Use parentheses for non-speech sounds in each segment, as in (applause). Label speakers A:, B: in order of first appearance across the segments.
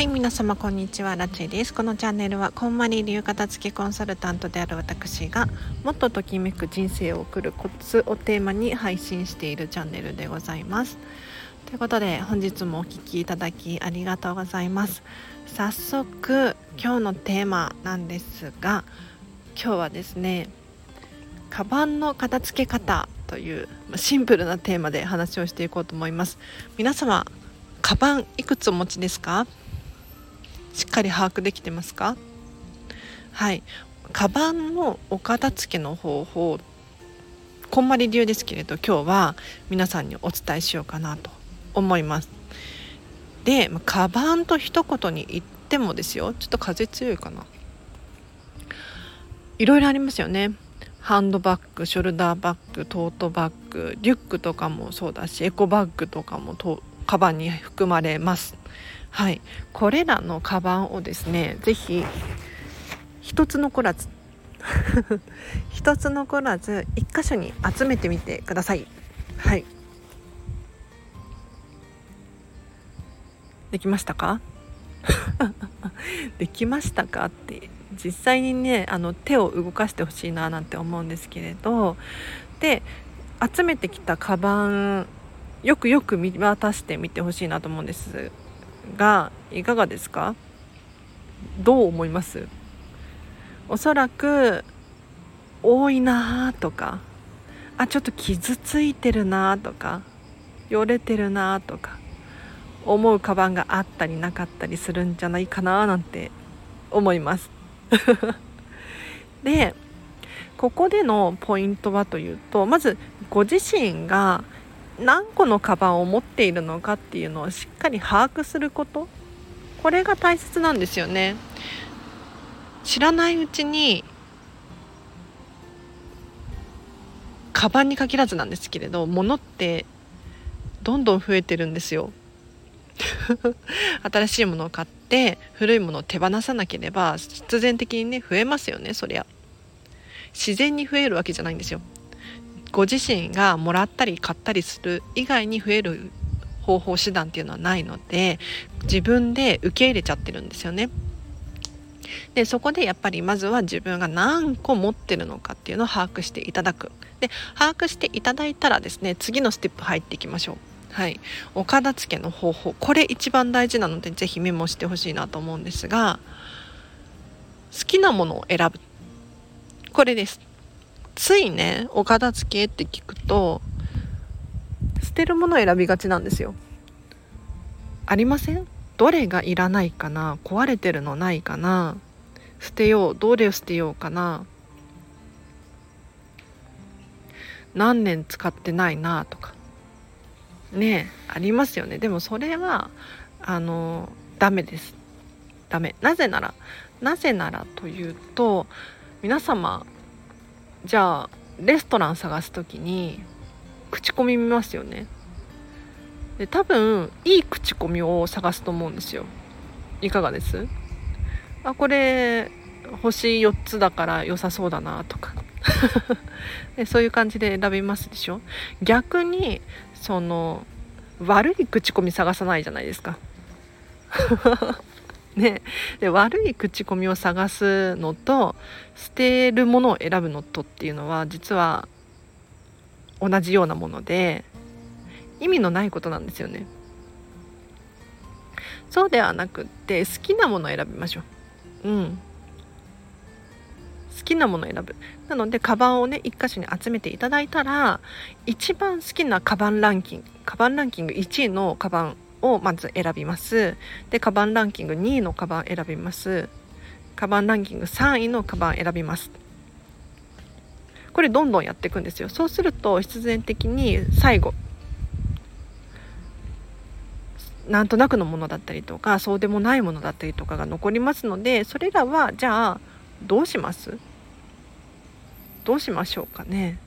A: はい皆様こんにちは。ラチェです。このチャンネルはこんまり流片付けコンサルタントである私がもっとときめく人生を送るコツをテーマに配信しているチャンネルでございます。ということで本日もお聴きいただきありがとうございます。早速今日のテーマなんですが今日はですねカバンの片付け方というシンプルなテーマで話をしていこうと思います。皆様カバンいくつお持ちですか？しっかり把握できてますか？はい。カバンのお片付けの方法こんまり流ですけれど今日は皆さんにお伝えしようかなと思います。でカバンと一言に言ってもですよ。ちょっと風強いかな。いろいろありますよね。ハンドバッグショルダーバッグトートバッグリュックとかもそうだしエコバッグとかもとカバンに含まれます。はい。これらのカバンをですね是非一つ残らず一つ残らず一箇所に集めてみてください。はい。できましたか？(laughs) できましたかって実際にねあの手を動かしてほしいななんて思うんですけれど。で集めてきたカバンよくよく見渡してみてほしいなと思うんです。がいかがですか？どう思います？おそらく多いなとかあちょっと傷ついてるなとかよれてるなとか思うカバンがあったりなかったりするんじゃないかななんて思います。(laughs) でここでのポイントはというとまずご自身が何個のカバンを持っているのかっていうのをしっかり把握すること。これが大切なんですよね。知らないうちにカバンに限らずなんですけれど物ってどんどん増えてるんですよ。(laughs) 新しいものを買って古いものを手放さなければ必然的にね増えますよねそりゃ。自然に増えるわけじゃないんですよ。ご自身がもらったり買ったりする以外に増える方法手段っていうのはないので自分で受け入れちゃってるんですよね。でそこでやっぱりまずは自分が何個持ってるのかっていうのを把握していただく。で把握していただいたらですね次のステップ入っていきましょう。はい。お片付けの方法。これ一番大事なので是非メモしてほしいなと思うんですが好きなものを選ぶ。これです。ついねお片付けって聞くと捨てるもの選びがちなんですよ。ありません？どれがいらないかな？壊れてるのないかな？捨てよう。どれを捨てようかな？何年使ってないな？とか。ねありますよね。でもそれはあのダメです。ダメ。なぜならなぜならというと皆様じゃあレストラン探す時に口コミ見ますよね。で多分いい口コミを探すと思うんですよ。いかがです？あこれ星4つだから良さそうだなとか。で (laughs) そういう感じで選びますでしょ？逆にその悪い口コミ探さないじゃないですか。ね、で悪い口コミを探すのと捨てるものを選ぶのとっていうのは実は同じようなもので意味のないことなんですよね。そうではなくって好きなものを選びましょう。うん。好きなものを選ぶ。なのでカバンをね一箇所に集めていただいたら一番好きなカバンランキングカバンランキング1位のカバンをまず選びます。でカバンランキング2位のカバン選びます。カバンランキング3位のカバン選びます。これどんどんやっていくんですよ。そうすると必然的に最後なんとなくのものだったりとかそうでもないものだったりとかが残りますのでそれらはじゃあどうします？どうしましょうかね？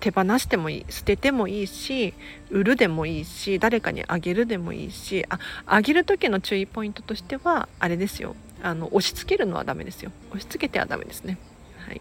A: 手放してもいい捨ててもいいし売るでもいいし誰かにあげるでもいいしああげる時の注意ポイントとしてはあれですよ。あの押し付けるのはダメですよ。押し付けてはダメですね。はい。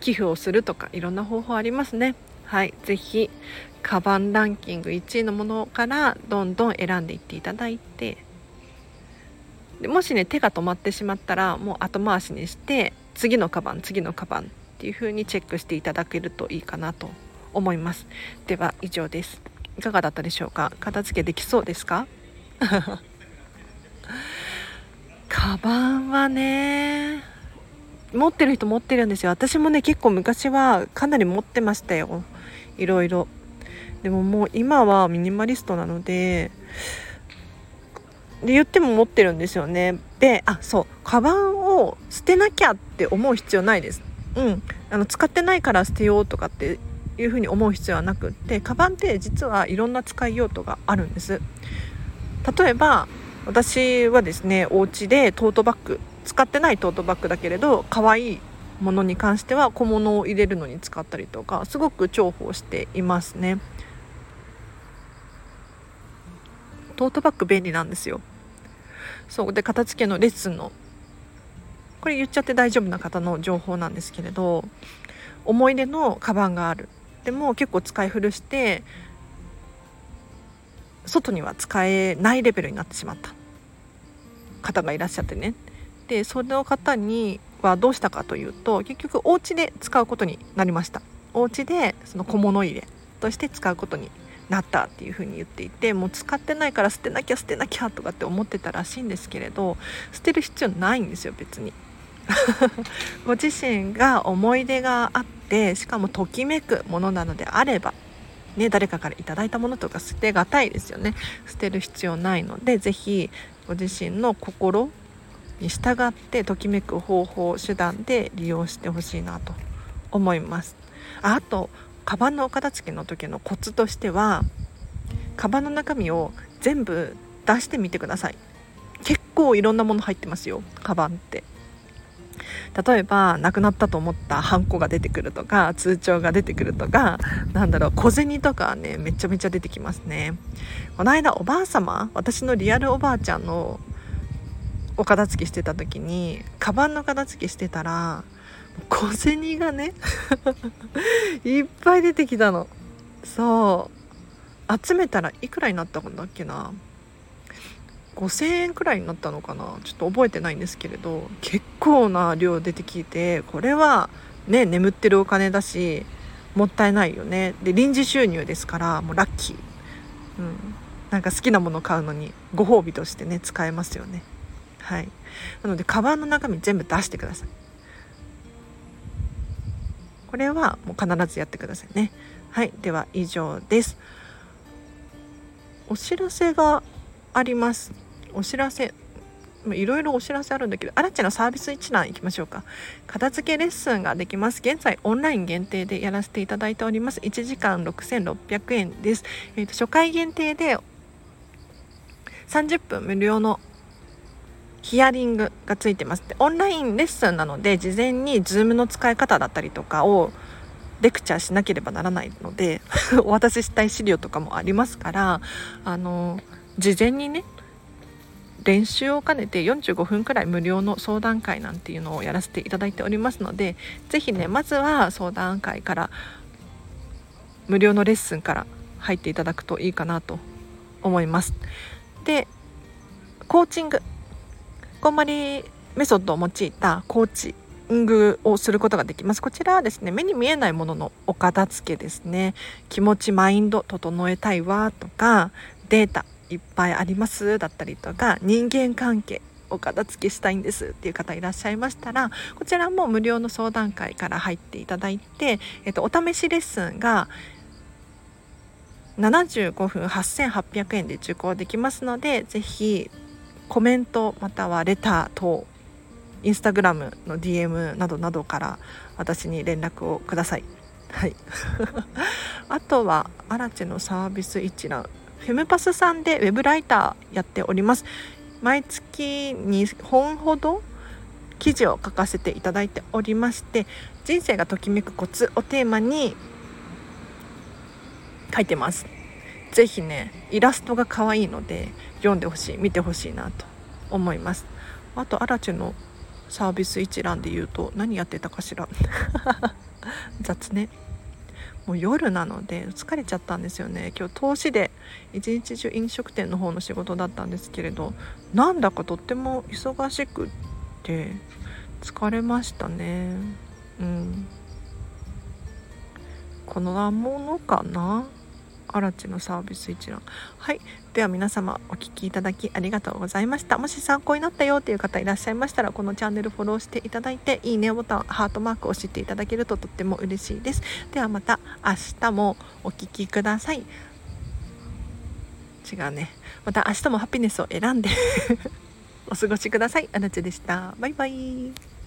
A: 寄付をするとかいろんな方法ありますね。はい。是非カバンランキング1位のものからどんどん選んでいっていただいて。でもしね手が止まってしまったらもう後回しにして次のカバン次のカバンっていう風にチェックしていただけるといいかなと思います。では以上です。いかがだったでしょうか？片付けできそうですか？(laughs) カバンはね持ってる人持ってるんですよ。私もね結構昔はかなり持ってましたよ。いろいろ。でももう今はミニマリストなのでで言っても持ってるんですよね。であそう。カバンを捨てなきゃって思う必要ないです。うん。あの使ってないから捨てようとかっていうふうに思う必要はなくってカバンって実はいろんな使い用途があるんです。例えば私はですねお家でトートバッグ使ってないトートバッグだけれど可愛いものに関しては小物を入れるのに使ったりとかすごく重宝していますね。トートバッグ便利なんですよ。そう。で片付けのレッスンのこれ言っちゃって大丈夫な方の情報なんですけれど思い出のカバンがある。でも結構使い古して外には使えないレベルになってしまった。方がいらっしゃってね。でその方にはどうしたかというと結局お家で使うことになりました。お家でその小物入れとして使うことになったっていうふうに言っていてもう使ってないから捨てなきゃ捨てなきゃとかって思ってたらしいんですけれど捨てる必要ないんですよ別に。(laughs) ご自身が思い出があってしかもときめくものなのであればね、誰かから頂いたものとか捨てがたいですよね。捨てる必要ないので是非ご自身の心に従ってときめく方法手段で利用してほしいなと思います。あとカバンのお片付けの時のコツとしてはカバンの中身を全部出してみてください。結構いろんなもの入ってますよカバンって。例えば亡くなったと思ったハンコが出てくるとか通帳が出てくるとかなんだろう小銭とかねめちゃめちゃ出てきますね。この間おばあ様私のリアルおばあちゃんのお片付けしてた時にカバンの片付けしてたら小銭がね (laughs) いっぱい出てきたの。そう。集めたらいくらになったんだっけな。5,000円くらいになったのかな？ちょっと覚えてないんですけれど結構な量出てきてこれはね眠ってるお金だしもったいないよね。で臨時収入ですからもうラッキー、うん、なんか好きなもの買うのにご褒美としてね使えますよね。はい。なのでカバンの中身全部出してください。これはもう必ずやってくださいね。はい。では以上です。お知らせがあります。お知らせいろいろお知らせあるんだけど、あらちのサービス一覧いきましょうか。片付けレッスンができます。現在オンライン限定でやらせていただいております。1時間6600円です。えーと、初回限定で30分無料のヒアリングがついてます。でオンラインレッスンなので、事前に Zoom の使い方だったりとかをレクチャーしなければならないので、(laughs) お渡ししたい資料とかもありますから、あの、事前にね、練習を兼ねて45分くらい無料の相談会なんていうのをやらせていただいておりますので是非ねまずは相談会から無料のレッスンから入っていただくといいかなと思います。でコーチングこんまりメソッドを用いたコーチングをすることができます。こちらはですね目に見えないもののお片付けですね。気持ちマインド整えたいわとかデータいっぱいありますだったりとか人間関係お片付けしたいんですっていう方いらっしゃいましたらこちらも無料の相談会から入っていただいて、えっと、お試しレッスンが75分8800円で受講できますので是非コメントまたはレター等インスタグラムの DM などなどから私に連絡をください。はい、(laughs) あとはアラチェのサービス一覧フェムパスさんでウェブライターやっております。毎月2本ほど記事を書かせていただいておりまして人生がときめくコツをテーマに書いてます。是非ねイラストが可愛いので読んでほしい見てほしいなと思います。あとアラチェのサービス一覧で言うと何やってたかしら。(laughs) 雑ね。もう夜なので疲れちゃったんですよね。今日投資で一日中飲食店の方の仕事だったんですけれどなんだかとっても忙しくって疲れましたね。うん。このものかな？アラチのサービス一覧。はい。では皆様お聴きいただきありがとうございました。もし参考になったよっていう方いらっしゃいましたらこのチャンネルフォローしていただいていいねボタンハートマークを押していただけるととっても嬉しいです。ではまた明日もお聴きください。違うね。また明日もハピネスを選んで (laughs) お過ごしください。あなちでした。バイバイ。